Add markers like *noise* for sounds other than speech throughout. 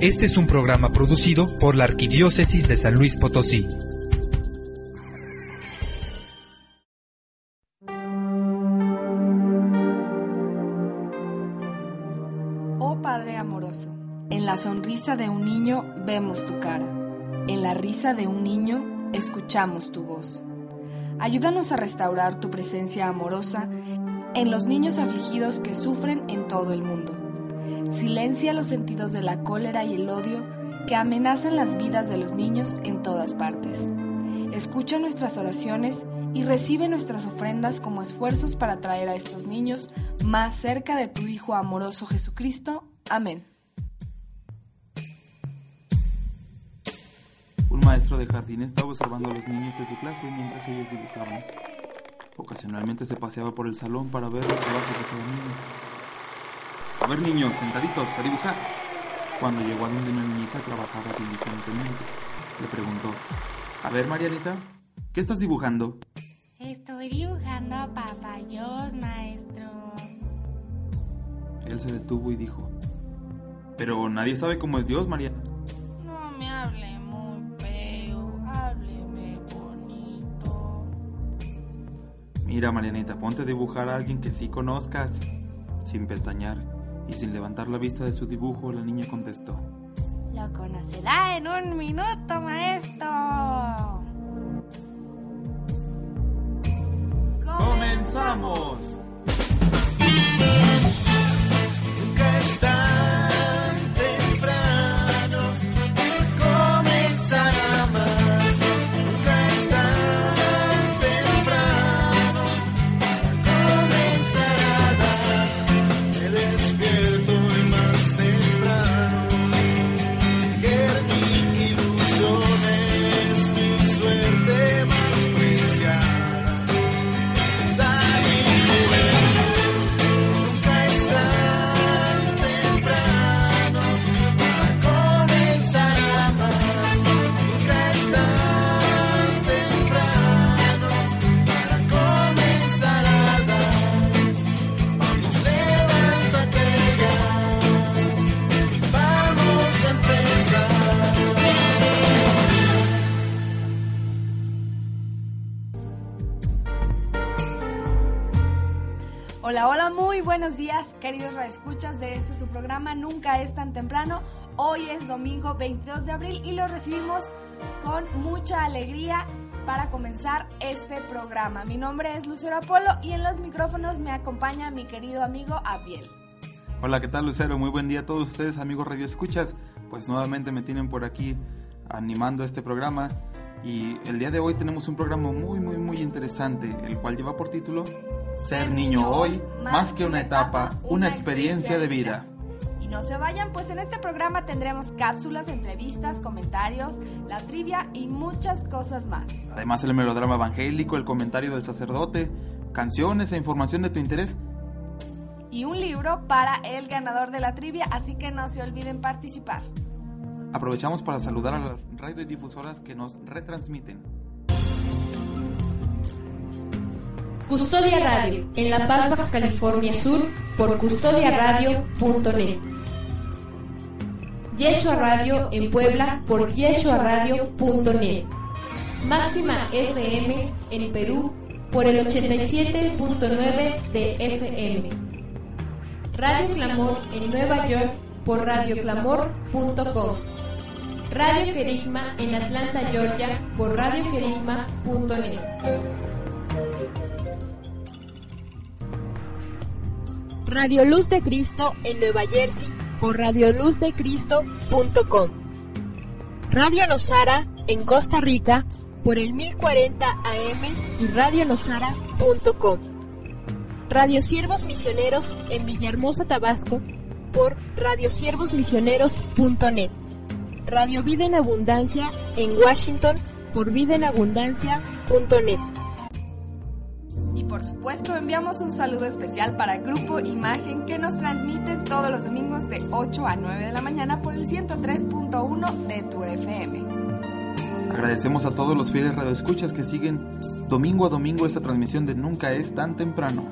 Este es un programa producido por la Arquidiócesis de San Luis Potosí. Oh Padre amoroso, en la sonrisa de un niño vemos tu cara, en la risa de un niño escuchamos tu voz. Ayúdanos a restaurar tu presencia amorosa en los niños afligidos que sufren en todo el mundo. Silencia los sentidos de la cólera y el odio que amenazan las vidas de los niños en todas partes. Escucha nuestras oraciones y recibe nuestras ofrendas como esfuerzos para traer a estos niños más cerca de tu Hijo amoroso Jesucristo. Amén. Un maestro de jardín estaba observando a los niños de su clase mientras ellos dibujaban. Ocasionalmente se paseaba por el salón para ver los trabajos de cada niño. A ver niños, sentaditos, a dibujar. Cuando llegó a donde una niñita trabajaba diligentemente, le preguntó, A ver Marianita, ¿qué estás dibujando? Estoy dibujando a papayos, maestro. Él se detuvo y dijo, Pero nadie sabe cómo es Dios, Mariana. No me hable muy feo, hábleme bonito. Mira, Marianita, ponte a dibujar a alguien que sí conozcas. Sin pestañear y sin levantar la vista de su dibujo, la niña contestó. Lo conocerá en un minuto, maestro. ¡Comenzamos! Queridos radioescuchas de este su programa Nunca es tan temprano. Hoy es domingo 22 de abril y lo recibimos con mucha alegría para comenzar este programa. Mi nombre es Lucero Apolo y en los micrófonos me acompaña mi querido amigo Abiel. Hola, ¿qué tal Lucero? Muy buen día a todos ustedes, amigos Radio Escuchas. Pues nuevamente me tienen por aquí animando este programa. Y el día de hoy tenemos un programa muy, muy, muy interesante, el cual lleva por título Ser niño hoy, más que una etapa, una experiencia de vida. Y no se vayan, pues en este programa tendremos cápsulas, entrevistas, comentarios, la trivia y muchas cosas más. Además el melodrama evangélico, el comentario del sacerdote, canciones e información de tu interés. Y un libro para el ganador de la trivia, así que no se olviden participar. Aprovechamos para saludar a las radiodifusoras que nos retransmiten. Custodia Radio, en La Paz, Baja California Sur, por custodiaradio.net. Yeshua Radio en Puebla, por yeshuaradio.net. Máxima FM en Perú, por el 87.9 de FM. Radio Clamor en Nueva York, por radioclamor.com. Radio Querigma en Atlanta, Georgia, por radioquerigma.net. Radio Luz de Cristo en Nueva Jersey por radioluzdecristo.com. Radio Nosara en Costa Rica por el 1040 AM y radionosara.com. Radio Siervos Misioneros en Villahermosa, Tabasco por radiosiervosmisioneros.net. Radio Vida en Abundancia en Washington por vidaenabundancia.net. Y por supuesto enviamos un saludo especial para Grupo Imagen que nos transmite todos los domingos de 8 a 9 de la mañana por el 103.1 de tu FM. Agradecemos a todos los fieles radioescuchas que siguen domingo a domingo esta transmisión de Nunca es tan temprano.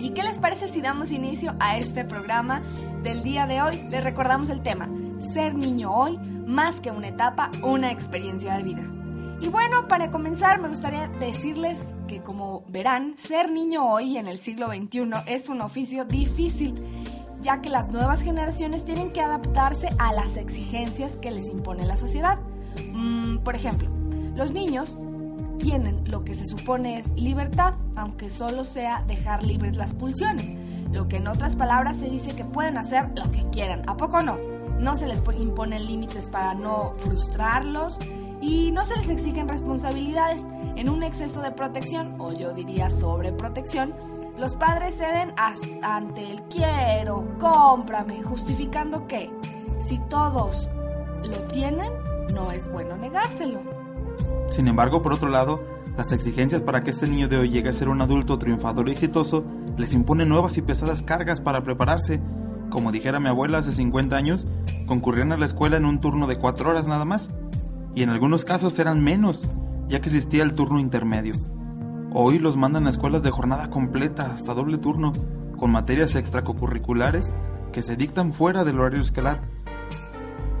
Y qué les parece si damos inicio a este programa del día de hoy? Les recordamos el tema, ser niño hoy, más que una etapa, una experiencia de vida. Y bueno, para comenzar me gustaría decirles que como verán, ser niño hoy en el siglo XXI es un oficio difícil, ya que las nuevas generaciones tienen que adaptarse a las exigencias que les impone la sociedad. Mm, por ejemplo, los niños tienen lo que se supone es libertad, aunque solo sea dejar libres las pulsiones, lo que en otras palabras se dice que pueden hacer lo que quieran, ¿a poco no? No se les imponen límites para no frustrarlos y no se les exigen responsabilidades. En un exceso de protección, o yo diría sobreprotección, los padres ceden ante el quiero, cómprame, justificando que si todos lo tienen, no es bueno negárselo. Sin embargo, por otro lado, las exigencias para que este niño de hoy llegue a ser un adulto triunfador y exitoso les imponen nuevas y pesadas cargas para prepararse. Como dijera mi abuela hace 50 años, concurrían a la escuela en un turno de 4 horas nada más, y en algunos casos eran menos, ya que existía el turno intermedio. Hoy los mandan a escuelas de jornada completa, hasta doble turno, con materias extracurriculares que se dictan fuera del horario escolar.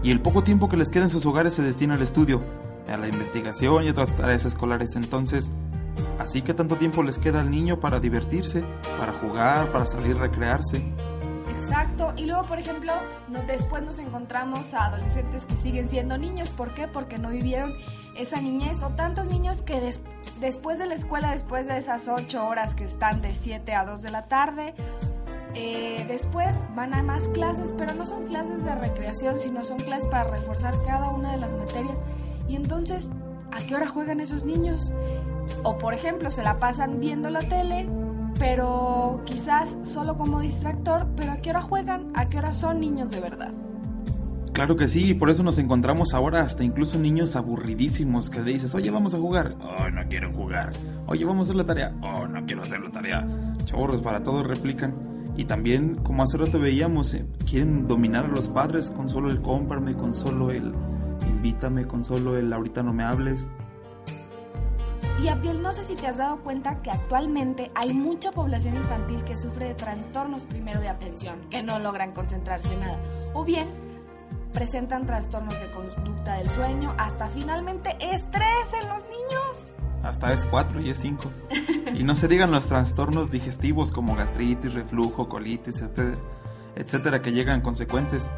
Y el poco tiempo que les queda en sus hogares se destina al estudio, a la investigación y otras tareas escolares. Entonces, así que tanto tiempo les queda al niño para divertirse, para jugar, para salir a recrearse. Exacto, y luego por ejemplo, no, después nos encontramos a adolescentes que siguen siendo niños, ¿por qué? Porque no vivieron esa niñez o tantos niños que des, después de la escuela, después de esas 8 horas que están de 7 a 2 de la tarde, eh, después van a más clases, pero no son clases de recreación, sino son clases para reforzar cada una de las materias. Y entonces, ¿a qué hora juegan esos niños? O por ejemplo, se la pasan viendo la tele, pero quizás solo como distractor, pero ¿a qué hora juegan? ¿A qué hora son niños de verdad? Claro que sí, y por eso nos encontramos ahora hasta incluso niños aburridísimos que le dices, oye, vamos a jugar. Oh, no quiero jugar. Oye, vamos a hacer la tarea. Oh, no quiero hacer la tarea. Chorros, para todos replican. Y también, como hace rato veíamos, eh, quieren dominar a los padres con solo el cómprame, con solo el invítame, con solo el ahorita no me hables. Y Abdiel, no sé si te has dado cuenta que actualmente hay mucha población infantil que sufre de trastornos primero de atención, que no logran concentrarse en nada. O bien presentan trastornos de conducta del sueño, hasta finalmente estrés en los niños. Hasta es 4 y es 5. y no se digan los trastornos digestivos como gastritis, reflujo, colitis, etcétera, etcétera que llegan consecuentes.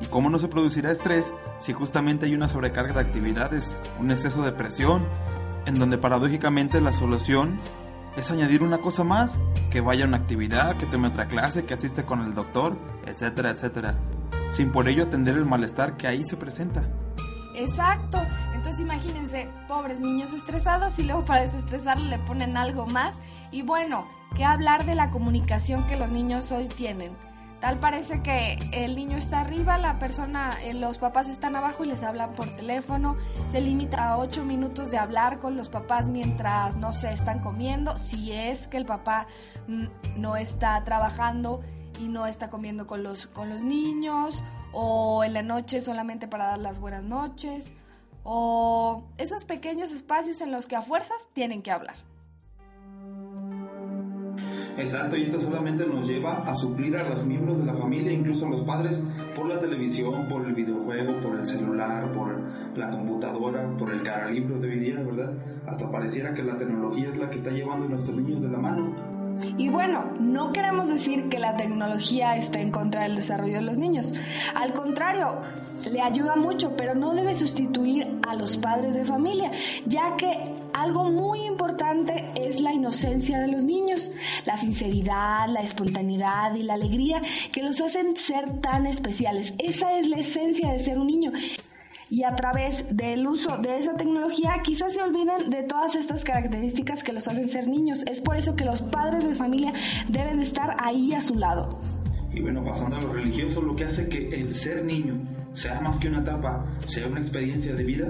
¿Y cómo no se producirá estrés si justamente hay una sobrecarga de actividades, un exceso de presión, en donde paradójicamente la solución es añadir una cosa más, que vaya a una actividad, que tome otra clase, que asiste con el doctor, etcétera, etcétera, sin por ello atender el malestar que ahí se presenta. Exacto. Entonces imagínense, pobres niños estresados y luego para desestresarle le ponen algo más. Y bueno, ¿qué hablar de la comunicación que los niños hoy tienen? Tal parece que el niño está arriba, la persona, eh, los papás están abajo y les hablan por teléfono. Se limita a 8 minutos de hablar con los papás mientras, no se están comiendo. Si es que el papá mm, no está trabajando y no está comiendo con los, con los niños. O en la noche solamente para dar las buenas noches. O esos pequeños espacios en los que a fuerzas tienen que hablar. Exacto, y esto solamente nos lleva a suplir a los miembros de la familia, incluso a los padres, por la televisión, por el videojuego, por el celular, por la computadora, por el caralibro de hoy día, ¿verdad? Hasta pareciera que la tecnología es la que está llevando a nuestros niños de la mano. Y bueno, no queremos decir que la tecnología esté en contra del desarrollo de los niños. Al contrario, le ayuda mucho, pero no debe sustituir a los padres de familia, ya que algo muy importante es la inocencia de los niños, la sinceridad, la espontaneidad y la alegría que los hacen ser tan especiales. Esa es la esencia de ser un niño y a través del uso de esa tecnología quizás se olviden de todas estas características que los hacen ser niños. Es por eso que los padres de familia deben estar ahí a su lado. Y bueno, pasando a lo religioso, lo que hace que el ser niño sea más que una etapa, sea una experiencia de vida,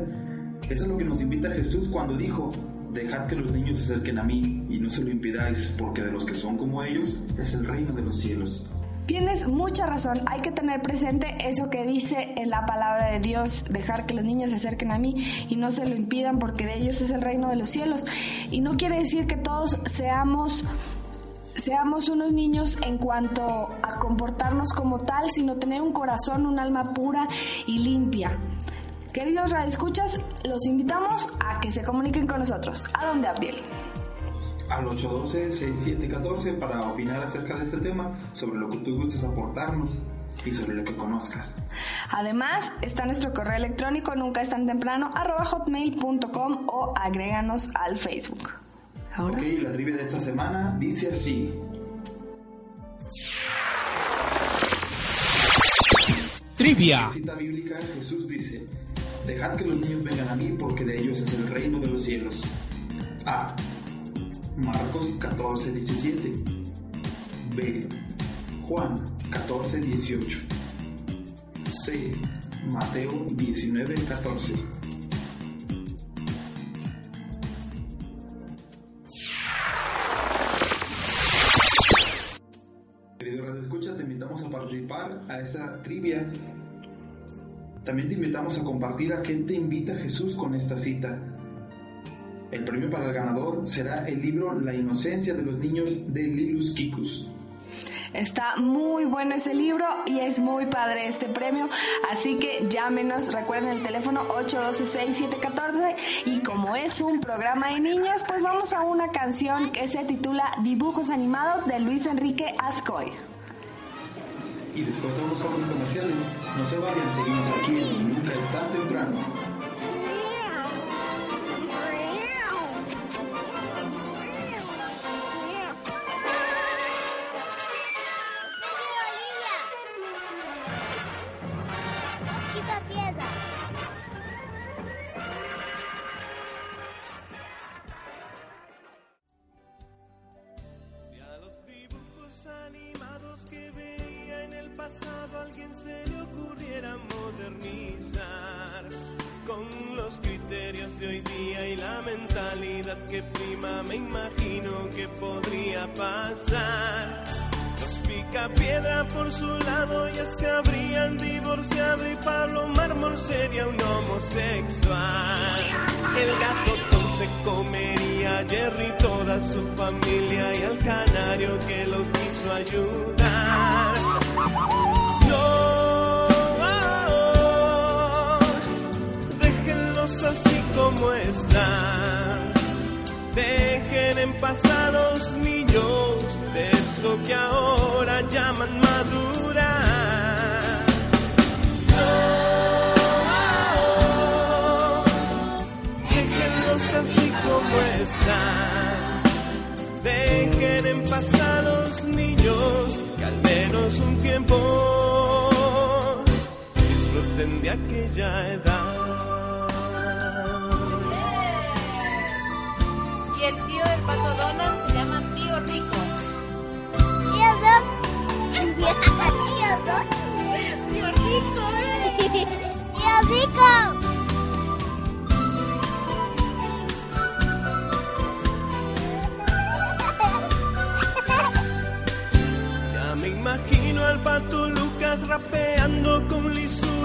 eso es lo que nos invita Jesús cuando dijo, dejad que los niños se acerquen a mí y no se lo impidáis, porque de los que son como ellos es el reino de los cielos. Tienes mucha razón, hay que tener presente eso que dice en la palabra de Dios, dejar que los niños se acerquen a mí y no se lo impidan porque de ellos es el reino de los cielos. Y no quiere decir que todos seamos seamos unos niños en cuanto a comportarnos como tal, sino tener un corazón, un alma pura y limpia. Queridos radioescuchas, los invitamos a que se comuniquen con nosotros. ¿A dónde, Abdiel? Al 812-6714 para opinar acerca de este tema, sobre lo que tú gustes aportarnos y sobre lo que conozcas. Además, está nuestro correo electrónico nunca es tan temprano arroba hotmail.com o agréganos al Facebook. Ahora, Ok, la trivia de esta semana dice así. Trivia. En cita bíblica, Jesús dice, Dejad que los niños vengan a mí porque de ellos es el reino de los cielos. A. Marcos 14, 17. B. Juan 14, 18. C. Mateo 19, 14. Querido Radio Escucha, te invitamos a participar a esta trivia. También te invitamos a compartir a qué te invita Jesús con esta cita. El premio para el ganador será el libro La inocencia de los niños de Lilus Kikus. está muy bueno ese libro y es muy padre este premio. Así que llámenos, recuerden el teléfono 812-6714. Y como es un programa de niños, pues vamos a una canción que se titula Dibujos animados de Luis Enrique Ascoy. Y después de unos cortes comerciales, no se vayan, seguimos aquí en Nunca es tan temprano. Y la mentalidad que prima, me imagino que podría pasar. Los pica piedra por su lado ya se habrían divorciado y Pablo Mármol sería un homosexual. El gato Tom se comería Jerry toda su familia y al canario que lo quiso ayudar. Como están. Dejen en los niños de eso que ahora llaman madurar. No, déjenlos así como están. Dejen en paz a los niños que al menos un tiempo disfruten de aquella edad. El tío del pato Donald se llama tío Rico. Tío Doc. Tío Doc. Tío Rico, ¿eh? Tío Rico. Ya me imagino al pato Lucas rapeando con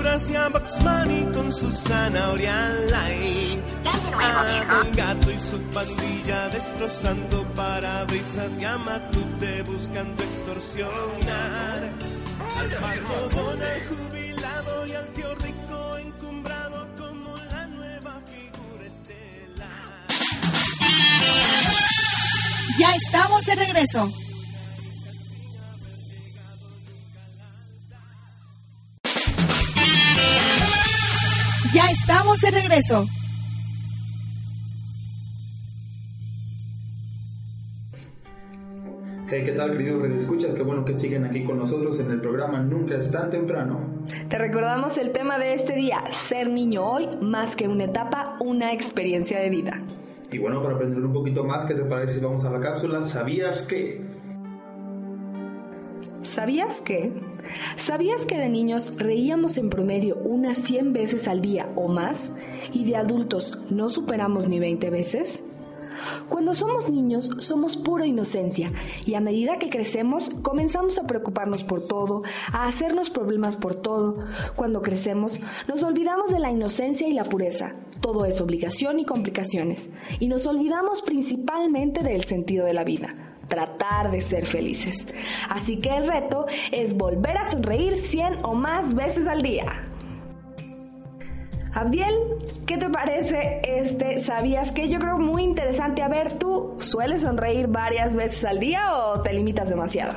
lisuras y a Bugs Bunny con su zanahoria light. A Don Gato y su pandilla destrozando parabrisas y a Matute buscando extorsionar. Al pato Donald jubilado y al tío rico encumbrado como la nueva figura estelar. Ya estamos de regreso. Ya estamos de regreso. Hey, ¿qué tal, queridos escuchas? Qué bueno que siguen aquí con nosotros en el programa Nunca es tan temprano. Te recordamos el tema de este día, ser niño hoy, más que una etapa, una experiencia de vida. Y bueno, para aprender un poquito más, ¿qué te parece si vamos a la cápsula? ¿Sabías que? ¿Sabías que? ¿Sabías que de niños reíamos en promedio unas 100 veces al día o más y de adultos no superamos ni 20 veces? Cuando somos niños somos pura inocencia y a medida que crecemos comenzamos a preocuparnos por todo, a hacernos problemas por todo. Cuando crecemos nos olvidamos de la inocencia y la pureza. Todo es obligación y complicaciones. Y nos olvidamos principalmente del sentido de la vida. Tratar de ser felices. Así que el reto es volver a sonreír 100 o más veces al día. Abdiel, ¿qué te parece este? ¿Sabías que yo creo muy interesante? A ver, ¿tú sueles sonreír varias veces al día o te limitas demasiado?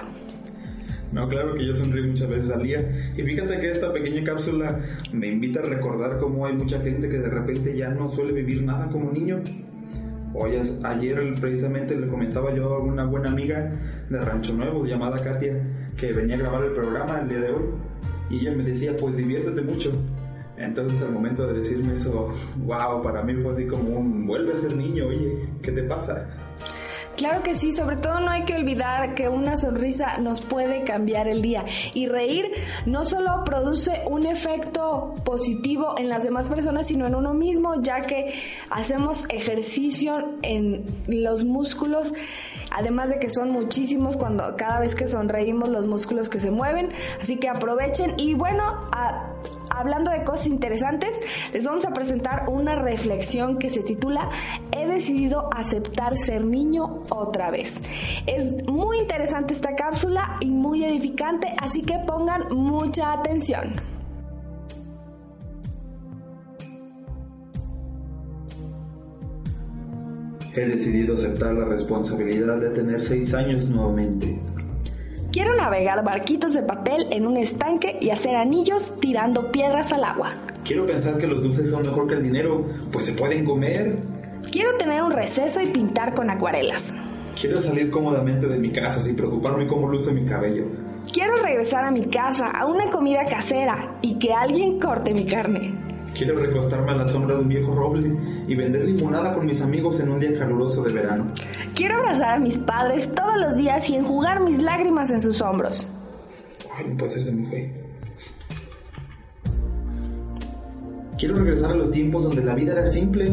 No, claro que yo sonrío muchas veces al día. Y fíjate que esta pequeña cápsula me invita a recordar cómo hay mucha gente que de repente ya no suele vivir nada como niño. Hoy, ayer precisamente le comentaba yo a una buena amiga de Rancho Nuevo llamada Katia que venía a grabar el programa el día de hoy y ella me decía pues diviértete mucho. Entonces al momento de decirme eso, wow, para mí fue así como un vuelve a ser niño, oye, ¿qué te pasa? Claro que sí, sobre todo no hay que olvidar que una sonrisa nos puede cambiar el día. Y reír no solo produce un efecto positivo en las demás personas, sino en uno mismo, ya que hacemos ejercicio en los músculos además de que son muchísimos cuando cada vez que sonreímos los músculos que se mueven, así que aprovechen y bueno, hablando de cosas interesantes, les vamos a presentar una reflexión que se titula He decidido aceptar ser niño otra vez. Es muy interesante esta cápsula y muy edificante, así que pongan mucha atención. He decidido aceptar la responsabilidad de tener seis años nuevamente. Quiero navegar barquitos de papel en un estanque y hacer anillos tirando piedras al agua. Quiero pensar que los dulces son mejor que el dinero, pues se pueden comer. Quiero tener un receso y pintar con acuarelas. Quiero salir cómodamente de mi casa sin preocuparme cómo luce mi cabello. Quiero regresar a mi casa a una comida casera y que alguien corte mi carne. Quiero recostarme a la sombra de un viejo roble y vender limonada con mis amigos en un día caluroso de verano. Quiero abrazar a mis padres todos los días y enjugar mis lágrimas en sus hombros. Ay, no puede ser de mi fe. Quiero regresar a los tiempos donde la vida era simple.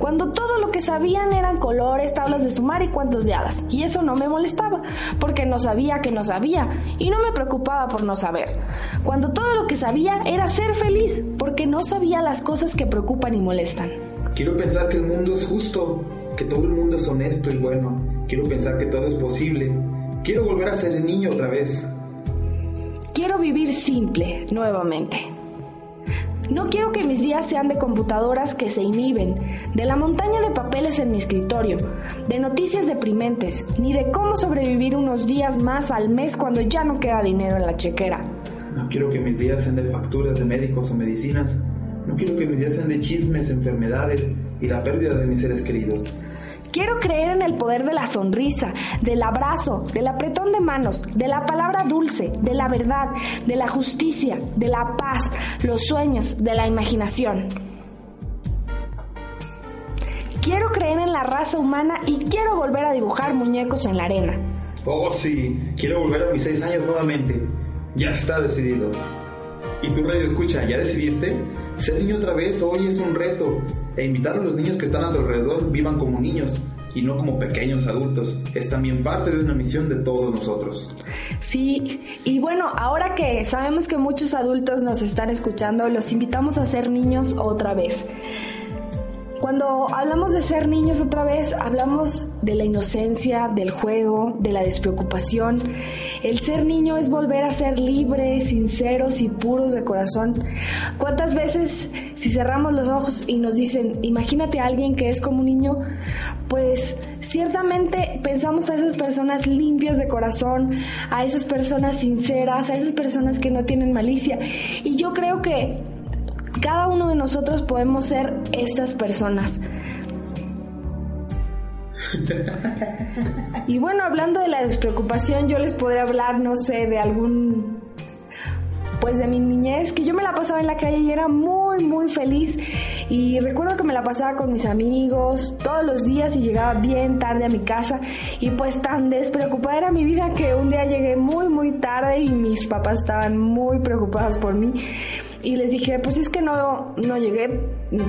Cuando todo lo que sabían eran colores, tablas de sumar y cuentos de hadas. Y eso no me molestaba, porque no sabía que no sabía. Y no me preocupaba por no saber. Cuando todo lo que sabía era ser feliz, porque no sabía las cosas que preocupan y molestan. Quiero pensar que el mundo es justo, que todo el mundo es honesto y bueno. Quiero pensar que todo es posible. Quiero volver a ser el niño otra vez. Quiero vivir simple nuevamente. No quiero que mis días sean de computadoras que se inhiben, de la montaña de papeles en mi escritorio, de noticias deprimentes, ni de cómo sobrevivir unos días más al mes cuando ya no queda dinero en la chequera. No quiero que mis días sean de facturas de médicos o medicinas. No quiero que mis días sean de chismes, enfermedades y la pérdida de mis seres queridos. Quiero creer en el poder de la sonrisa, del abrazo, del apretón de manos, de la palabra dulce, de la verdad, de la justicia, de la paz, los sueños, de la imaginación. Quiero creer en la raza humana y quiero volver a dibujar muñecos en la arena. Oh, sí, quiero volver a mis seis años nuevamente. Ya está decidido. ¿Y tu radio escucha, ya decidiste? Ser niño otra vez hoy es un reto. E invitar a los niños que están a tu alrededor vivan como niños y no como pequeños adultos. Es también parte de una misión de todos nosotros. Sí, y bueno, ahora que sabemos que muchos adultos nos están escuchando, los invitamos a ser niños otra vez. Cuando hablamos de ser niños otra vez, hablamos de la inocencia, del juego, de la despreocupación. El ser niño es volver a ser libres, sinceros y puros de corazón. ¿Cuántas veces si cerramos los ojos y nos dicen, imagínate a alguien que es como un niño, pues ciertamente pensamos a esas personas limpias de corazón, a esas personas sinceras, a esas personas que no tienen malicia. Y yo creo que cada uno de nosotros podemos ser estas personas. Y bueno, hablando de la despreocupación, yo les podría hablar, no sé, de algún pues de mi niñez, que yo me la pasaba en la calle y era muy, muy feliz. Y recuerdo que me la pasaba con mis amigos todos los días y llegaba bien tarde a mi casa. Y pues tan despreocupada era mi vida que un día llegué muy, muy tarde y mis papás estaban muy preocupados por mí y les dije, pues es que no, no llegué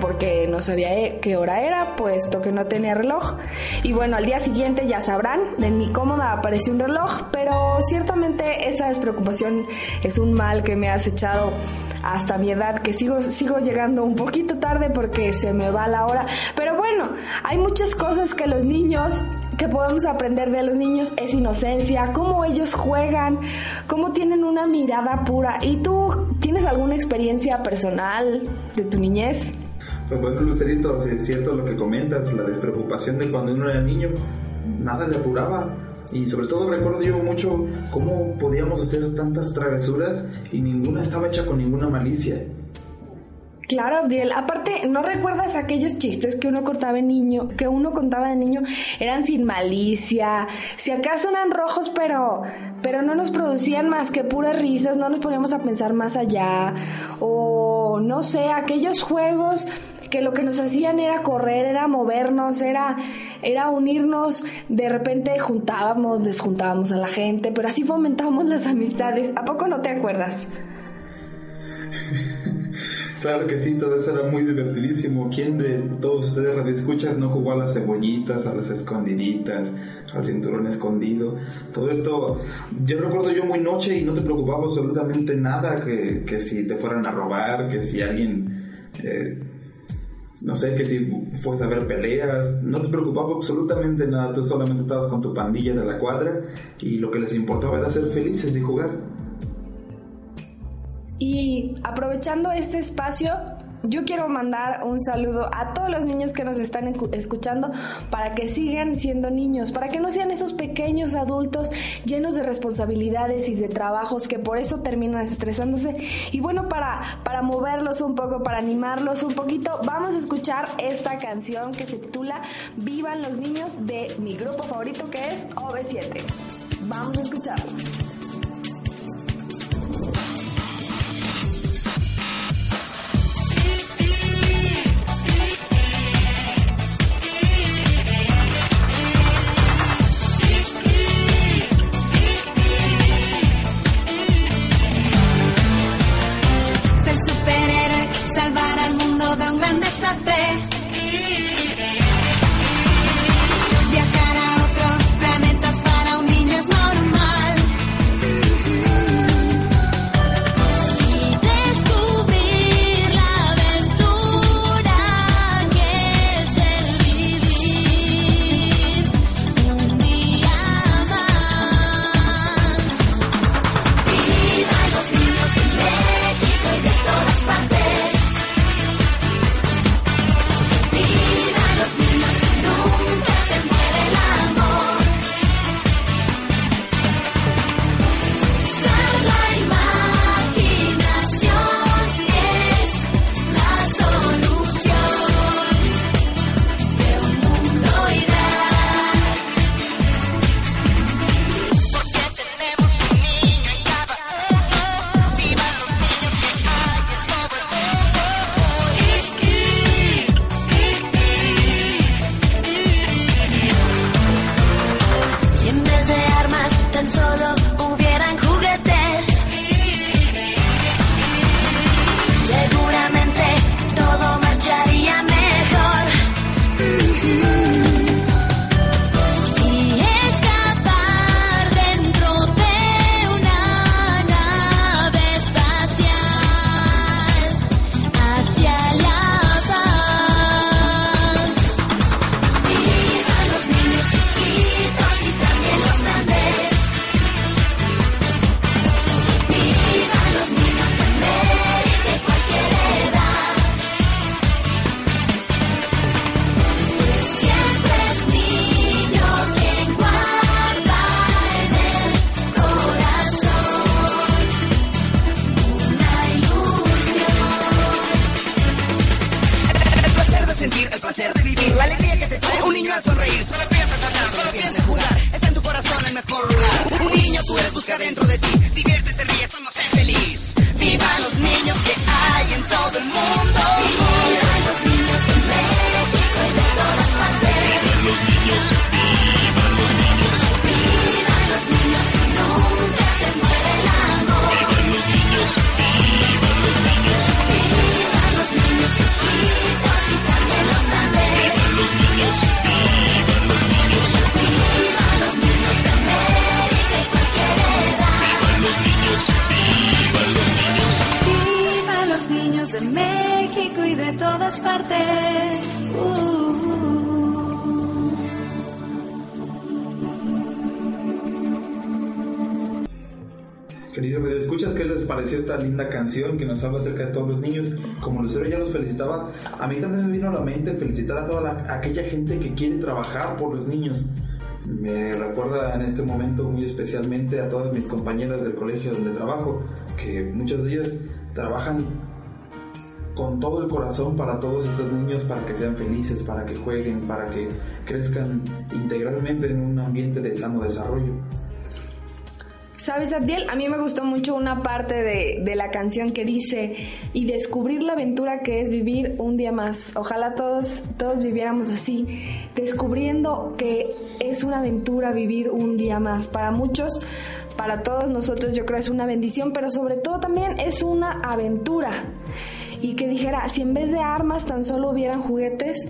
porque no sabía eh, qué hora era, puesto que no tenía reloj. Y bueno, al día siguiente ya sabrán, en mi cómoda apareció un reloj, pero ciertamente esa despreocupación es un mal que me ha acechado hasta mi edad, que sigo, sigo llegando un poquito tarde porque se me va la hora. Pero bueno, hay muchas cosas que los niños que podemos aprender de los niños es inocencia, cómo ellos juegan, cómo tienen una mirada pura. ¿Y tú tienes alguna experiencia personal de tu niñez? Pues bueno, Lucerito, es cierto lo que comentas, la despreocupación de cuando uno era niño, nada le apuraba. Y sobre todo recuerdo yo mucho cómo podíamos hacer tantas travesuras y ninguna estaba hecha con ninguna malicia. Claro, Abdiel. Aparte, ¿no recuerdas aquellos chistes que uno cortaba de niño, que uno contaba de niño, eran sin malicia? Si acaso eran rojos, pero, pero no nos producían más que puras risas, no nos poníamos a pensar más allá. O no sé, aquellos juegos que lo que nos hacían era correr, era movernos, era, era unirnos, de repente juntábamos, desjuntábamos a la gente, pero así fomentábamos las amistades. ¿A poco no te acuerdas? *laughs* Claro que sí, todo eso era muy divertidísimo. ¿Quién de todos ustedes radioescuchas no jugó a las cebollitas, a las escondiditas, al cinturón escondido? Todo esto, yo recuerdo yo muy noche y no te preocupaba absolutamente nada que, que si te fueran a robar, que si alguien, eh, no sé, que si fuese a ver peleas, no te preocupaba absolutamente nada. Tú solamente estabas con tu pandilla de la cuadra y lo que les importaba era ser felices y jugar. Y aprovechando este espacio, yo quiero mandar un saludo a todos los niños que nos están escu- escuchando para que sigan siendo niños, para que no sean esos pequeños adultos llenos de responsabilidades y de trabajos que por eso terminan estresándose. Y bueno, para, para moverlos un poco, para animarlos un poquito, vamos a escuchar esta canción que se titula Vivan los niños de mi grupo favorito que es OV7. Vamos a escucharlo. Canción que nos habla acerca de todos los niños? Como Lucero ya los felicitaba, a mí también me vino a la mente felicitar a toda la- aquella gente que quiere trabajar por los niños. Me recuerda en este momento muy especialmente a todas mis compañeras del colegio donde trabajo, que muchas de ellas trabajan con todo el corazón para todos estos niños, para que sean felices, para que jueguen, para que crezcan integralmente en un ambiente de sano desarrollo. ¿Sabes, Abdiel? A mí me gustó mucho una parte de, de la canción que dice y descubrir la aventura que es vivir un día más. Ojalá todos, todos viviéramos así, descubriendo que es una aventura vivir un día más. Para muchos, para todos nosotros yo creo es una bendición, pero sobre todo también es una aventura. Y que dijera, si en vez de armas tan solo hubieran juguetes,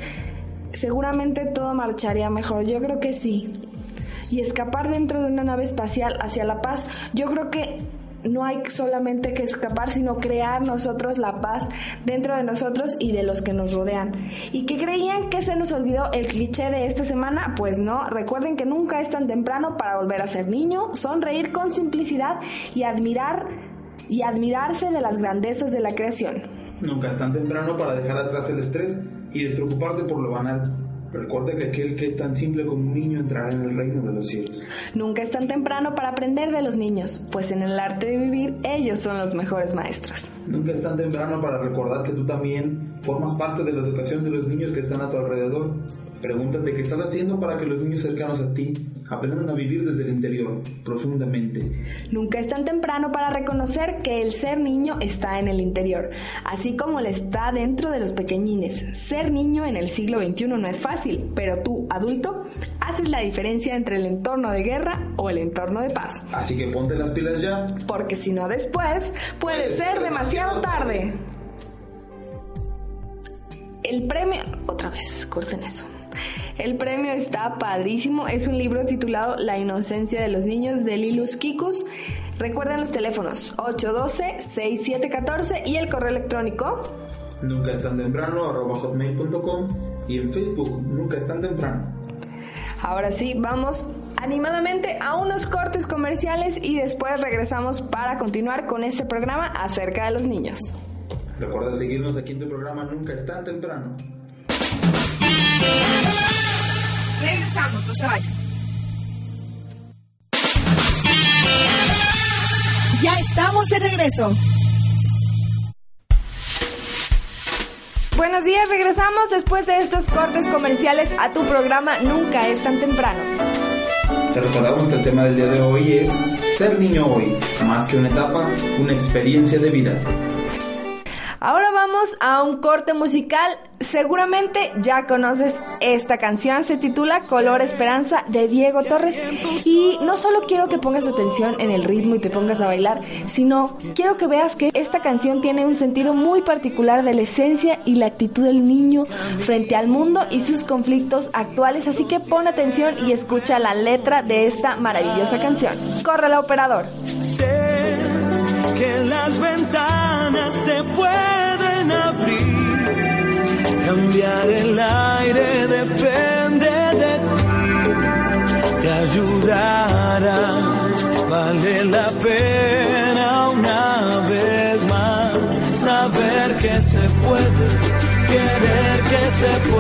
seguramente todo marcharía mejor. Yo creo que sí y escapar dentro de una nave espacial hacia la paz, yo creo que no hay solamente que escapar, sino crear nosotros la paz dentro de nosotros y de los que nos rodean. ¿Y que creían que se nos olvidó el cliché de esta semana? Pues no, recuerden que nunca es tan temprano para volver a ser niño, sonreír con simplicidad y admirar y admirarse de las grandezas de la creación. Nunca es tan temprano para dejar atrás el estrés y despreocuparte por lo banal. Recuerda que aquel que es tan simple como un niño entrará en el reino de los cielos. Nunca es tan temprano para aprender de los niños, pues en el arte de vivir ellos son los mejores maestros. Nunca es tan temprano para recordar que tú también formas parte de la educación de los niños que están a tu alrededor. Pregúntate qué estás haciendo para que los niños cercanos a ti aprendan a vivir desde el interior, profundamente. Nunca es tan temprano para reconocer que el ser niño está en el interior, así como lo está dentro de los pequeñines. Ser niño en el siglo XXI no es fácil, pero tú, adulto, haces la diferencia entre el entorno de guerra o el entorno de paz. Así que ponte las pilas ya. Porque si no después, puede ser demasiado tarde. El premio... Otra vez, corten eso. El premio está padrísimo. Es un libro titulado La inocencia de los niños de Lilus Kikus. Recuerden los teléfonos 812-6714 y el correo electrónico. Nunca es tan temprano, arroba hotmail.com y en Facebook, nunca es tan temprano. Ahora sí, vamos animadamente a unos cortes comerciales y después regresamos para continuar con este programa acerca de los niños. Recuerda seguirnos aquí en tu programa Nunca es tan temprano. Regresamos, no se vayan. Ya estamos de regreso. Buenos días, regresamos después de estos cortes comerciales a tu programa Nunca es tan temprano. Te recordamos que el tema del día de hoy es ser niño hoy, más que una etapa, una experiencia de vida. Ahora a un corte musical. Seguramente ya conoces esta canción. Se titula Color Esperanza de Diego Torres. Y no solo quiero que pongas atención en el ritmo y te pongas a bailar, sino quiero que veas que esta canción tiene un sentido muy particular de la esencia y la actitud del niño frente al mundo y sus conflictos actuales. Así que pon atención y escucha la letra de esta maravillosa canción. Corre el operador. Sé que las ventanas se pueden. Cambiar el aire depende de ti. Te ayudará. Vale la pena una vez más saber que se puede, querer que se pueda,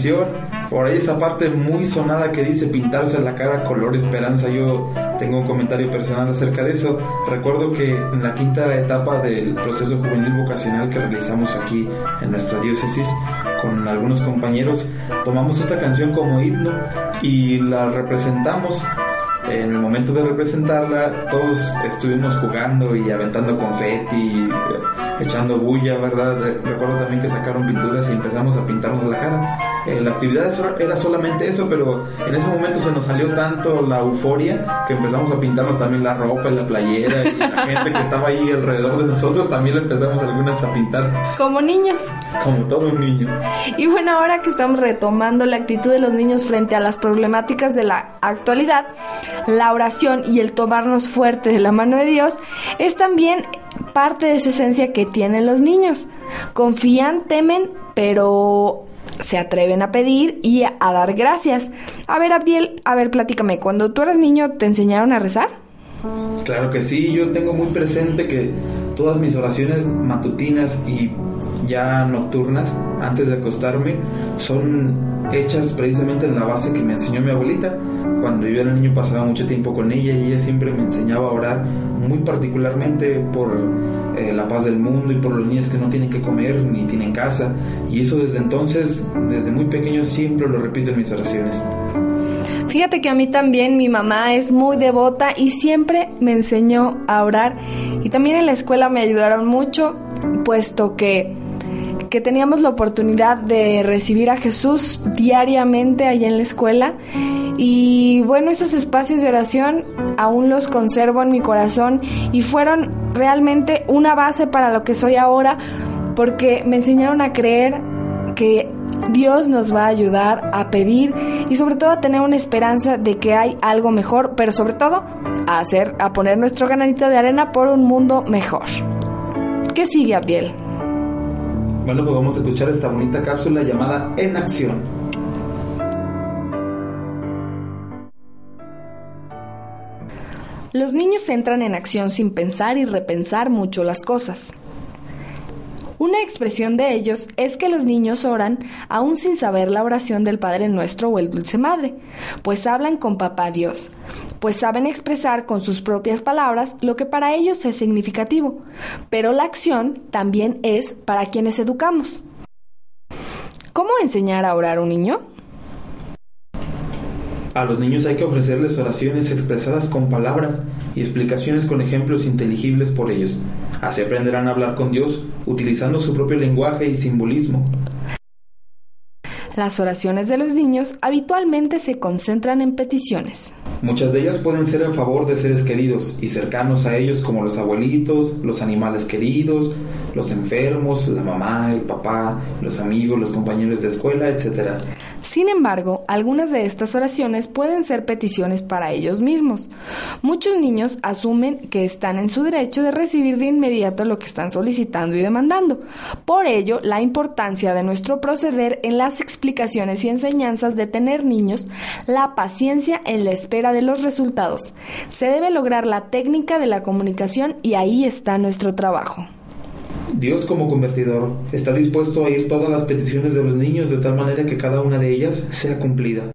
canción. Por ahí esa parte muy sonada que dice pintarse la cara color esperanza. Yo tengo un comentario personal acerca de eso. Recuerdo que en la quinta etapa del proceso juvenil vocacional que realizamos aquí en nuestra diócesis con algunos compañeros, tomamos esta canción como himno y la representamos en el momento de representarla, todos estuvimos jugando y aventando confeti, eh, echando bulla, ¿verdad? Re- Recuerdo también que sacaron pinturas y empezamos a pintarnos la cara. Eh, la actividad era solamente eso, pero en ese momento se nos salió tanto la euforia que empezamos a pintarnos también la ropa y la playera y la *laughs* gente que estaba ahí alrededor de nosotros también lo empezamos algunas a pintar Como niños. como todo un niño. Y bueno, ahora que estamos retomando la actitud de los niños frente a las problemáticas de la actualidad, la oración y el tomarnos fuerte de la mano de Dios es también parte de esa esencia que tienen los niños. Confían, temen, pero se atreven a pedir y a, dar gracias. A ver, Abdiel, a ver, platícame, cuando tú eras niño, ¿te enseñaron a rezar? Claro que sí, yo tengo muy presente que todas mis oraciones matutinas y ya nocturnas, antes de acostarme, son hechas precisamente en la base que me enseñó mi abuelita. Cuando yo era niño pasaba mucho tiempo con ella y ella siempre me enseñaba a orar muy particularmente por eh, la paz del mundo y por los niños que no tienen que comer ni tienen casa. Y eso desde entonces, desde muy pequeño, siempre lo repito en mis oraciones. Fíjate que a mí también mi mamá es muy devota y siempre me enseñó a orar. Y también en la escuela me ayudaron mucho, puesto que, que teníamos la oportunidad de recibir a Jesús diariamente allá en la escuela. Y bueno, esos espacios de oración aún los conservo en mi corazón y fueron realmente una base para lo que soy ahora, porque me enseñaron a creer que Dios nos va a ayudar a pedir y sobre todo a tener una esperanza de que hay algo mejor, pero sobre todo a hacer, a poner nuestro granito de arena por un mundo mejor. ¿Qué sigue, Abdiel? Bueno, pues vamos a escuchar esta bonita cápsula llamada En Acción. Los niños entran en acción sin pensar y repensar mucho las cosas. Una expresión de ellos es que los niños oran aún sin saber la oración del Padre Nuestro o el Dulce Madre, pues hablan con Papá Dios, pues saben expresar con sus propias palabras lo que para ellos es significativo, pero la acción también es para quienes educamos. ¿Cómo enseñar a orar a un niño? A los niños hay que ofrecerles oraciones expresadas con palabras y explicaciones con ejemplos inteligibles por ellos. Así aprenderán a hablar con Dios utilizando su propio lenguaje y simbolismo. Las oraciones de los niños habitualmente se concentran en peticiones. Muchas de ellas pueden ser a favor de seres queridos y cercanos a ellos como los abuelitos, los animales queridos, los enfermos, la mamá, el papá, los amigos, los compañeros de escuela, etc. Sin embargo, algunas de estas oraciones pueden ser peticiones para ellos mismos. Muchos niños asumen que están en su derecho de recibir de inmediato lo que están solicitando y demandando. Por ello, la importancia de nuestro proceder en las explicaciones y enseñanzas de tener niños, la paciencia en la espera de los resultados. Se debe lograr la técnica de la comunicación y ahí está nuestro trabajo. Dios como convertidor está dispuesto a oír todas las peticiones de los niños de tal manera que cada una de ellas sea cumplida.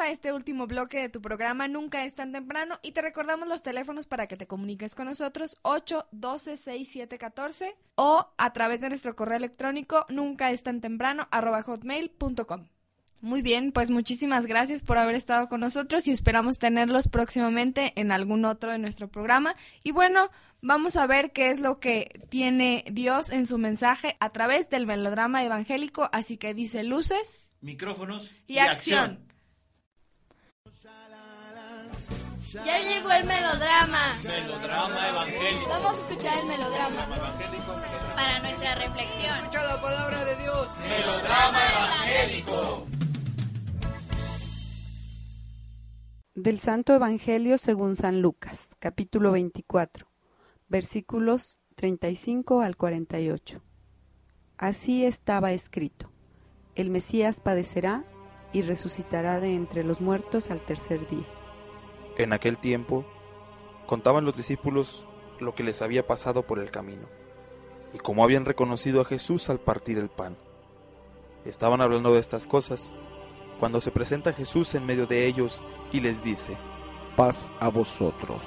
A este último bloque de tu programa Nunca es tan temprano y te recordamos los teléfonos para que te comuniques con nosotros 8 12 6714 o a través de nuestro correo electrónico nunca es tan temprano arroba hotmail.com. Muy bien, pues muchísimas gracias por haber estado con nosotros y esperamos tenerlos próximamente en algún otro de nuestro programa. Y bueno, vamos a ver qué es lo que tiene Dios en su mensaje a través del melodrama evangélico, así que dice luces Micrófonos y acción. Ya llegó el melodrama. Melodrama evangélico. Vamos a escuchar el melodrama. Evangélico. Para nuestra reflexión. Escucha la palabra de Dios. Melodrama evangélico. Del Santo Evangelio según San Lucas, capítulo 24, versículos 35 al 48. Así estaba escrito, el Mesías padecerá y resucitará de entre los muertos al tercer día. En aquel tiempo contaban los discípulos lo que les había pasado por el camino y cómo habían reconocido a Jesús al partir el pan. Estaban hablando de estas cosas cuando se presenta Jesús en medio de ellos y les dice, Paz a vosotros.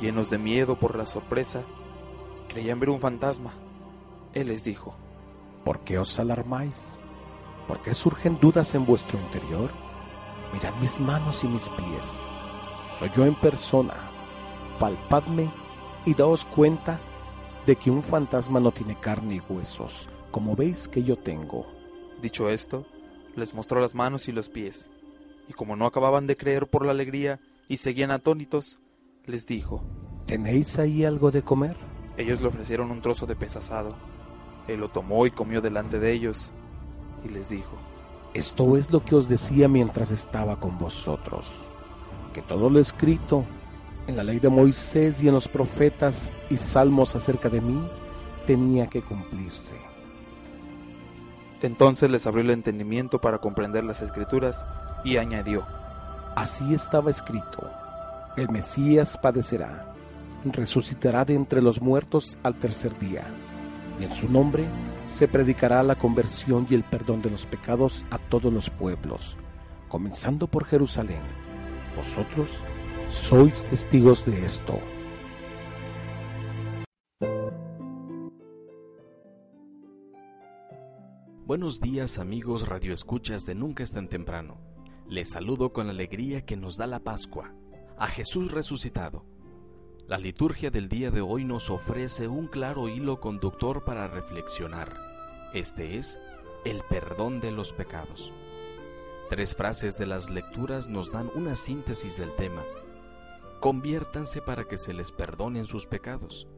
Llenos de miedo por la sorpresa, creían ver un fantasma. Él les dijo, ¿Por qué os alarmáis? ¿Por qué surgen dudas en vuestro interior? Mirad mis manos y mis pies. Soy yo en persona. Palpadme y daos cuenta de que un fantasma no tiene carne y huesos, como veis que yo tengo. Dicho esto, les mostró las manos y los pies, y como no acababan de creer por la alegría y seguían atónitos, les dijo, ¿Tenéis ahí algo de comer? Ellos le ofrecieron un trozo de pez asado. Él lo tomó y comió delante de ellos, y les dijo, Esto es lo que os decía mientras estaba con vosotros, que todo lo escrito en la ley de Moisés y en los profetas y salmos acerca de mí tenía que cumplirse. Entonces les abrió el entendimiento para comprender las escrituras y añadió, Así estaba escrito, el Mesías padecerá, resucitará de entre los muertos al tercer día, y en su nombre se predicará la conversión y el perdón de los pecados a todos los pueblos, comenzando por Jerusalén. Vosotros sois testigos de esto. Buenos días amigos radioescuchas de Nunca es tan temprano. Les saludo con la alegría que nos da la Pascua, a Jesús resucitado. La liturgia del día de hoy nos ofrece un claro hilo conductor para reflexionar. Este es el perdón de los pecados. Tres frases de las lecturas nos dan una síntesis del tema. Conviértanse para que se les perdonen sus pecados.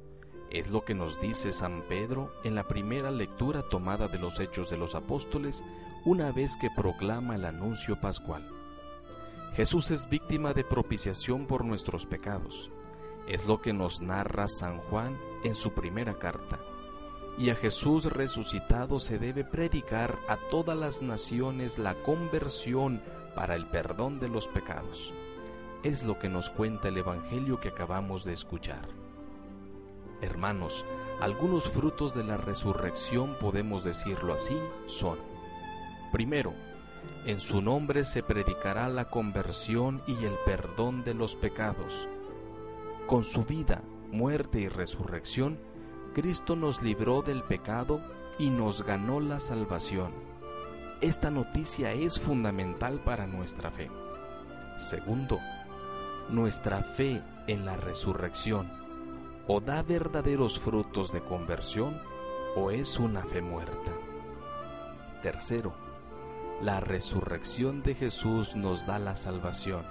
Es lo que nos dice San Pedro en la primera lectura tomada de los Hechos de los Apóstoles una vez que proclama el anuncio pascual. Jesús es víctima de propiciación por nuestros pecados. Es lo que nos narra San Juan en su primera carta. Y a Jesús resucitado se debe predicar a todas las naciones la conversión para el perdón de los pecados. Es lo que nos cuenta el Evangelio que acabamos de escuchar. Hermanos, algunos frutos de la resurrección, podemos decirlo así, son, primero, en su nombre se predicará la conversión y el perdón de los pecados. Con su vida, muerte y resurrección, Cristo nos libró del pecado y nos ganó la salvación. Esta noticia es fundamental para nuestra fe. Segundo, nuestra fe en la resurrección o da verdaderos frutos de conversión o es una fe muerta. Tercero, la resurrección de Jesús nos da la salvación,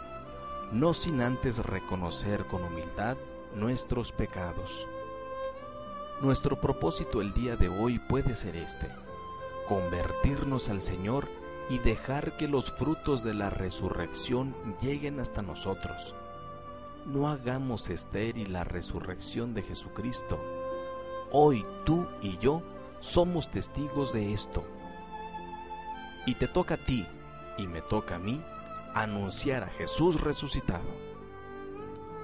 no sin antes reconocer con humildad nuestros pecados. Nuestro propósito el día de hoy puede ser este, convertirnos al Señor y dejar que los frutos de la resurrección lleguen hasta nosotros no hagamos estéril la resurrección de Jesucristo. Hoy tú y yo somos testigos de esto. Y te toca a ti y me toca a mí anunciar a Jesús resucitado.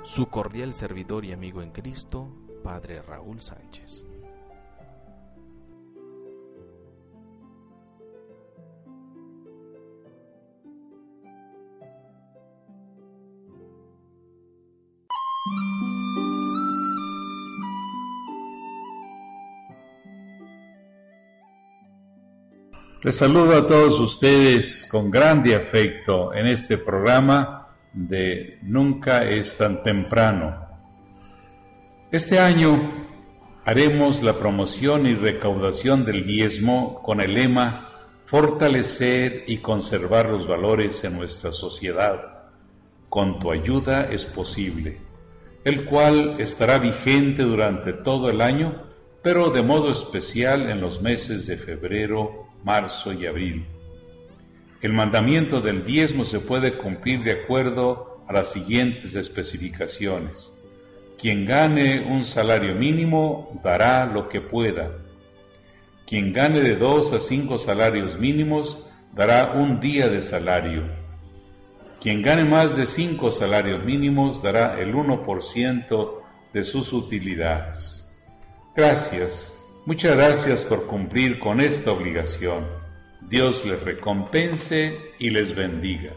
Su cordial servidor y amigo en Cristo, padre Raúl Sánchez. Les saludo a todos ustedes con grande afecto en este programa de Nunca es tan temprano. Este año haremos la promoción y recaudación del diezmo con el lema Fortalecer y conservar los valores en nuestra sociedad. Con tu ayuda es posible, el cual estará vigente durante todo el año, pero de modo especial en los meses de febrero, marzo y abril. El mandamiento del diezmo se puede cumplir de acuerdo a las siguientes especificaciones. Quien gane un salario mínimo dará lo que pueda. Quien gane de dos a cinco salarios mínimos dará un día de salario. Quien gane más de cinco salarios mínimos dará el 1% de sus utilidades. Gracias, muchas gracias por cumplir con esta obligación. Dios les recompense y les bendiga.